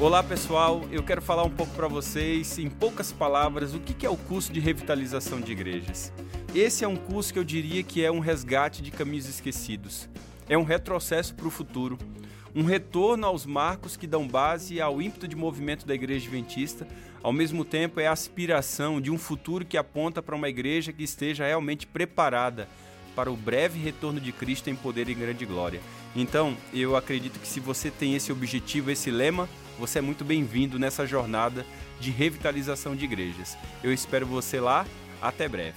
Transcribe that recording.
Olá pessoal, eu quero falar um pouco para vocês, em poucas palavras, o que é o curso de revitalização de igrejas. Esse é um curso que eu diria que é um resgate de caminhos esquecidos. É um retrocesso para o futuro, um retorno aos marcos que dão base ao ímpeto de movimento da igreja adventista, ao mesmo tempo é a aspiração de um futuro que aponta para uma igreja que esteja realmente preparada para o breve retorno de Cristo em poder e grande glória. Então, eu acredito que se você tem esse objetivo, esse lema, você é muito bem-vindo nessa jornada de revitalização de igrejas. Eu espero você lá. Até breve.